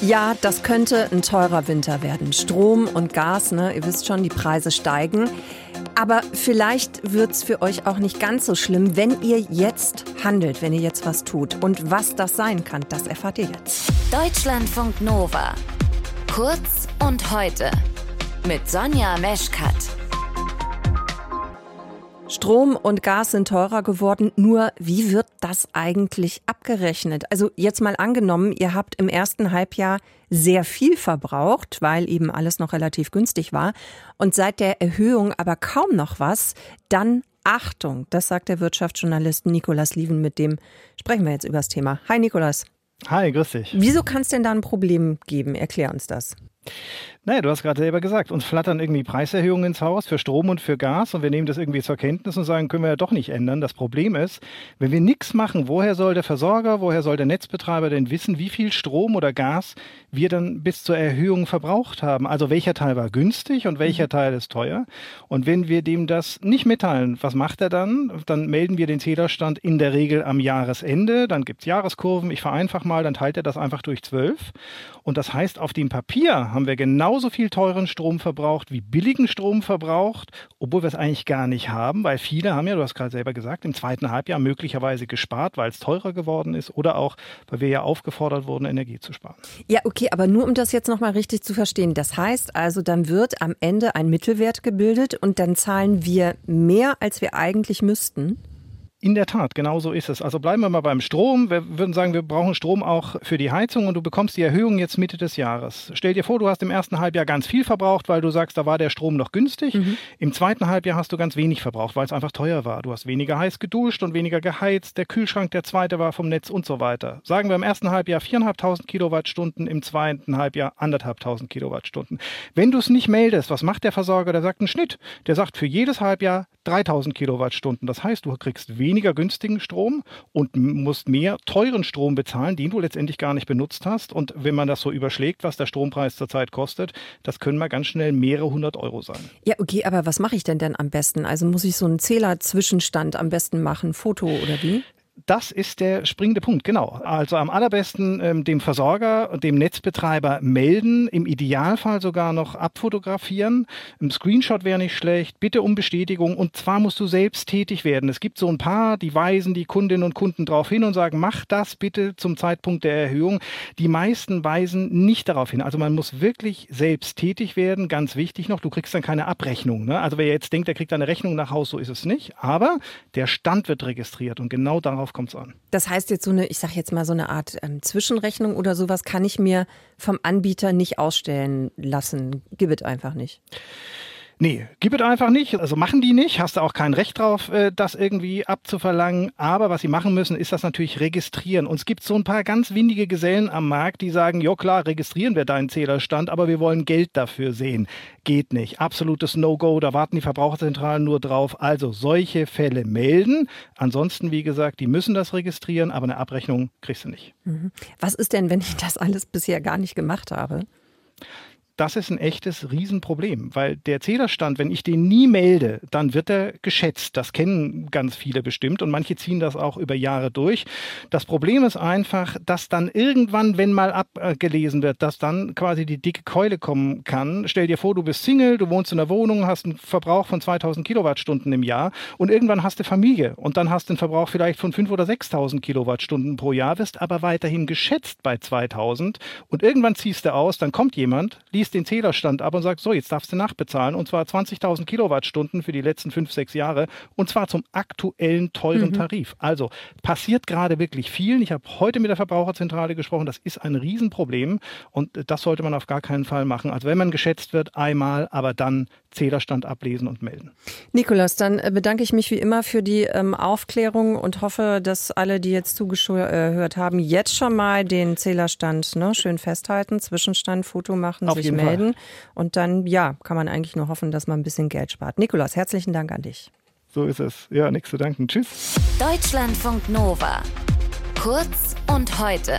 Ja, das könnte ein teurer Winter werden. Strom und Gas, ne? Ihr wisst schon, die Preise steigen. Aber vielleicht wird es für euch auch nicht ganz so schlimm, wenn ihr jetzt handelt, wenn ihr jetzt was tut. Und was das sein kann, das erfahrt ihr jetzt. Deutschlandfunk Nova. Kurz und heute. Mit Sonja Meschkat. Strom und Gas sind teurer geworden. Nur wie wird das eigentlich abgerechnet? Also jetzt mal angenommen, ihr habt im ersten Halbjahr sehr viel verbraucht, weil eben alles noch relativ günstig war. Und seit der Erhöhung aber kaum noch was, dann Achtung, das sagt der Wirtschaftsjournalist Nikolas Lieven, mit dem sprechen wir jetzt über das Thema. Hi Nikolas. Hi, grüß dich. Wieso kann es denn da ein Problem geben? Erklär uns das. Naja, du hast gerade selber gesagt, uns flattern irgendwie Preiserhöhungen ins Haus für Strom und für Gas und wir nehmen das irgendwie zur Kenntnis und sagen, können wir ja doch nicht ändern. Das Problem ist, wenn wir nichts machen, woher soll der Versorger, woher soll der Netzbetreiber denn wissen, wie viel Strom oder Gas wir dann bis zur Erhöhung verbraucht haben? Also welcher Teil war günstig und welcher mhm. Teil ist teuer? Und wenn wir dem das nicht mitteilen, was macht er dann? Dann melden wir den Zählerstand in der Regel am Jahresende, dann gibt es Jahreskurven, ich vereinfache mal, dann teilt er das einfach durch zwölf. Und das heißt, auf dem Papier haben wir genau genauso viel teuren Strom verbraucht wie billigen Strom verbraucht, obwohl wir es eigentlich gar nicht haben, weil viele haben ja, du hast gerade selber gesagt, im zweiten Halbjahr möglicherweise gespart, weil es teurer geworden ist oder auch, weil wir ja aufgefordert wurden, Energie zu sparen. Ja, okay, aber nur um das jetzt nochmal richtig zu verstehen. Das heißt also, dann wird am Ende ein Mittelwert gebildet und dann zahlen wir mehr, als wir eigentlich müssten? In der Tat, genau so ist es. Also bleiben wir mal beim Strom. Wir würden sagen, wir brauchen Strom auch für die Heizung und du bekommst die Erhöhung jetzt Mitte des Jahres. Stell dir vor, du hast im ersten Halbjahr ganz viel verbraucht, weil du sagst, da war der Strom noch günstig. Mhm. Im zweiten Halbjahr hast du ganz wenig verbraucht, weil es einfach teuer war. Du hast weniger heiß geduscht und weniger geheizt. Der Kühlschrank, der zweite war vom Netz und so weiter. Sagen wir im ersten Halbjahr 4.500 Kilowattstunden, im zweiten Halbjahr 1.500 Kilowattstunden. Wenn du es nicht meldest, was macht der Versorger? Der sagt einen Schnitt. Der sagt für jedes Halbjahr 3.000 Kilowattstunden. Das heißt, du kriegst weniger günstigen Strom und musst mehr teuren Strom bezahlen, den du letztendlich gar nicht benutzt hast. Und wenn man das so überschlägt, was der Strompreis zurzeit kostet, das können mal ganz schnell mehrere hundert Euro sein. Ja, okay, aber was mache ich denn denn am besten? Also muss ich so einen Zählerzwischenstand am besten machen, Foto oder wie? Das ist der springende Punkt, genau. Also am allerbesten ähm, dem Versorger dem Netzbetreiber melden, im Idealfall sogar noch abfotografieren. Ein Screenshot wäre nicht schlecht, bitte um Bestätigung und zwar musst du selbst tätig werden. Es gibt so ein paar, die weisen die Kundinnen und Kunden darauf hin und sagen, mach das bitte zum Zeitpunkt der Erhöhung. Die meisten weisen nicht darauf hin. Also man muss wirklich selbst tätig werden, ganz wichtig noch, du kriegst dann keine Abrechnung. Ne? Also wer jetzt denkt, er kriegt eine Rechnung nach Haus, so ist es nicht. Aber der Stand wird registriert und genau darauf kommt es an. Das heißt jetzt so eine, ich sage jetzt mal so eine Art ähm, Zwischenrechnung oder sowas kann ich mir vom Anbieter nicht ausstellen lassen. Gib es einfach nicht. Nee, gib es einfach nicht. Also machen die nicht. Hast du auch kein Recht drauf, äh, das irgendwie abzuverlangen. Aber was sie machen müssen, ist das natürlich registrieren. Und es gibt so ein paar ganz windige Gesellen am Markt, die sagen, ja klar, registrieren wir deinen Zählerstand, aber wir wollen Geld dafür sehen. Geht nicht. Absolutes No-Go. Da warten die Verbraucherzentralen nur drauf. Also solche Fälle melden. Ansonsten, wie gesagt, die müssen das registrieren, aber eine Abrechnung kriegst du nicht. Mhm. Was ist denn, wenn ich das alles bisher gar nicht gemacht habe? Das ist ein echtes Riesenproblem, weil der Zählerstand, wenn ich den nie melde, dann wird er geschätzt. Das kennen ganz viele bestimmt und manche ziehen das auch über Jahre durch. Das Problem ist einfach, dass dann irgendwann, wenn mal abgelesen wird, dass dann quasi die dicke Keule kommen kann. Stell dir vor, du bist Single, du wohnst in einer Wohnung, hast einen Verbrauch von 2000 Kilowattstunden im Jahr und irgendwann hast du Familie und dann hast du einen Verbrauch vielleicht von 5 oder 6000 Kilowattstunden pro Jahr, wirst aber weiterhin geschätzt bei 2000 und irgendwann ziehst du aus, dann kommt jemand, liest liest den Zählerstand ab und sagt, so, jetzt darfst du nachbezahlen und zwar 20.000 Kilowattstunden für die letzten fünf, sechs Jahre und zwar zum aktuellen teuren mhm. Tarif. Also passiert gerade wirklich viel. Ich habe heute mit der Verbraucherzentrale gesprochen, das ist ein Riesenproblem und das sollte man auf gar keinen Fall machen. Also wenn man geschätzt wird, einmal, aber dann Zählerstand ablesen und melden. Nikolas, dann äh, bedanke ich mich wie immer für die ähm, Aufklärung und hoffe, dass alle, die jetzt zugehört haben, jetzt schon mal den Zählerstand ne, schön festhalten, Zwischenstand, Foto machen, Auf sich melden. Fall. Und dann, ja, kann man eigentlich nur hoffen, dass man ein bisschen Geld spart. Nikolas, herzlichen Dank an dich. So ist es. Ja, nichts zu danken. Tschüss. Deutschlandfunk Nova. Kurz und heute.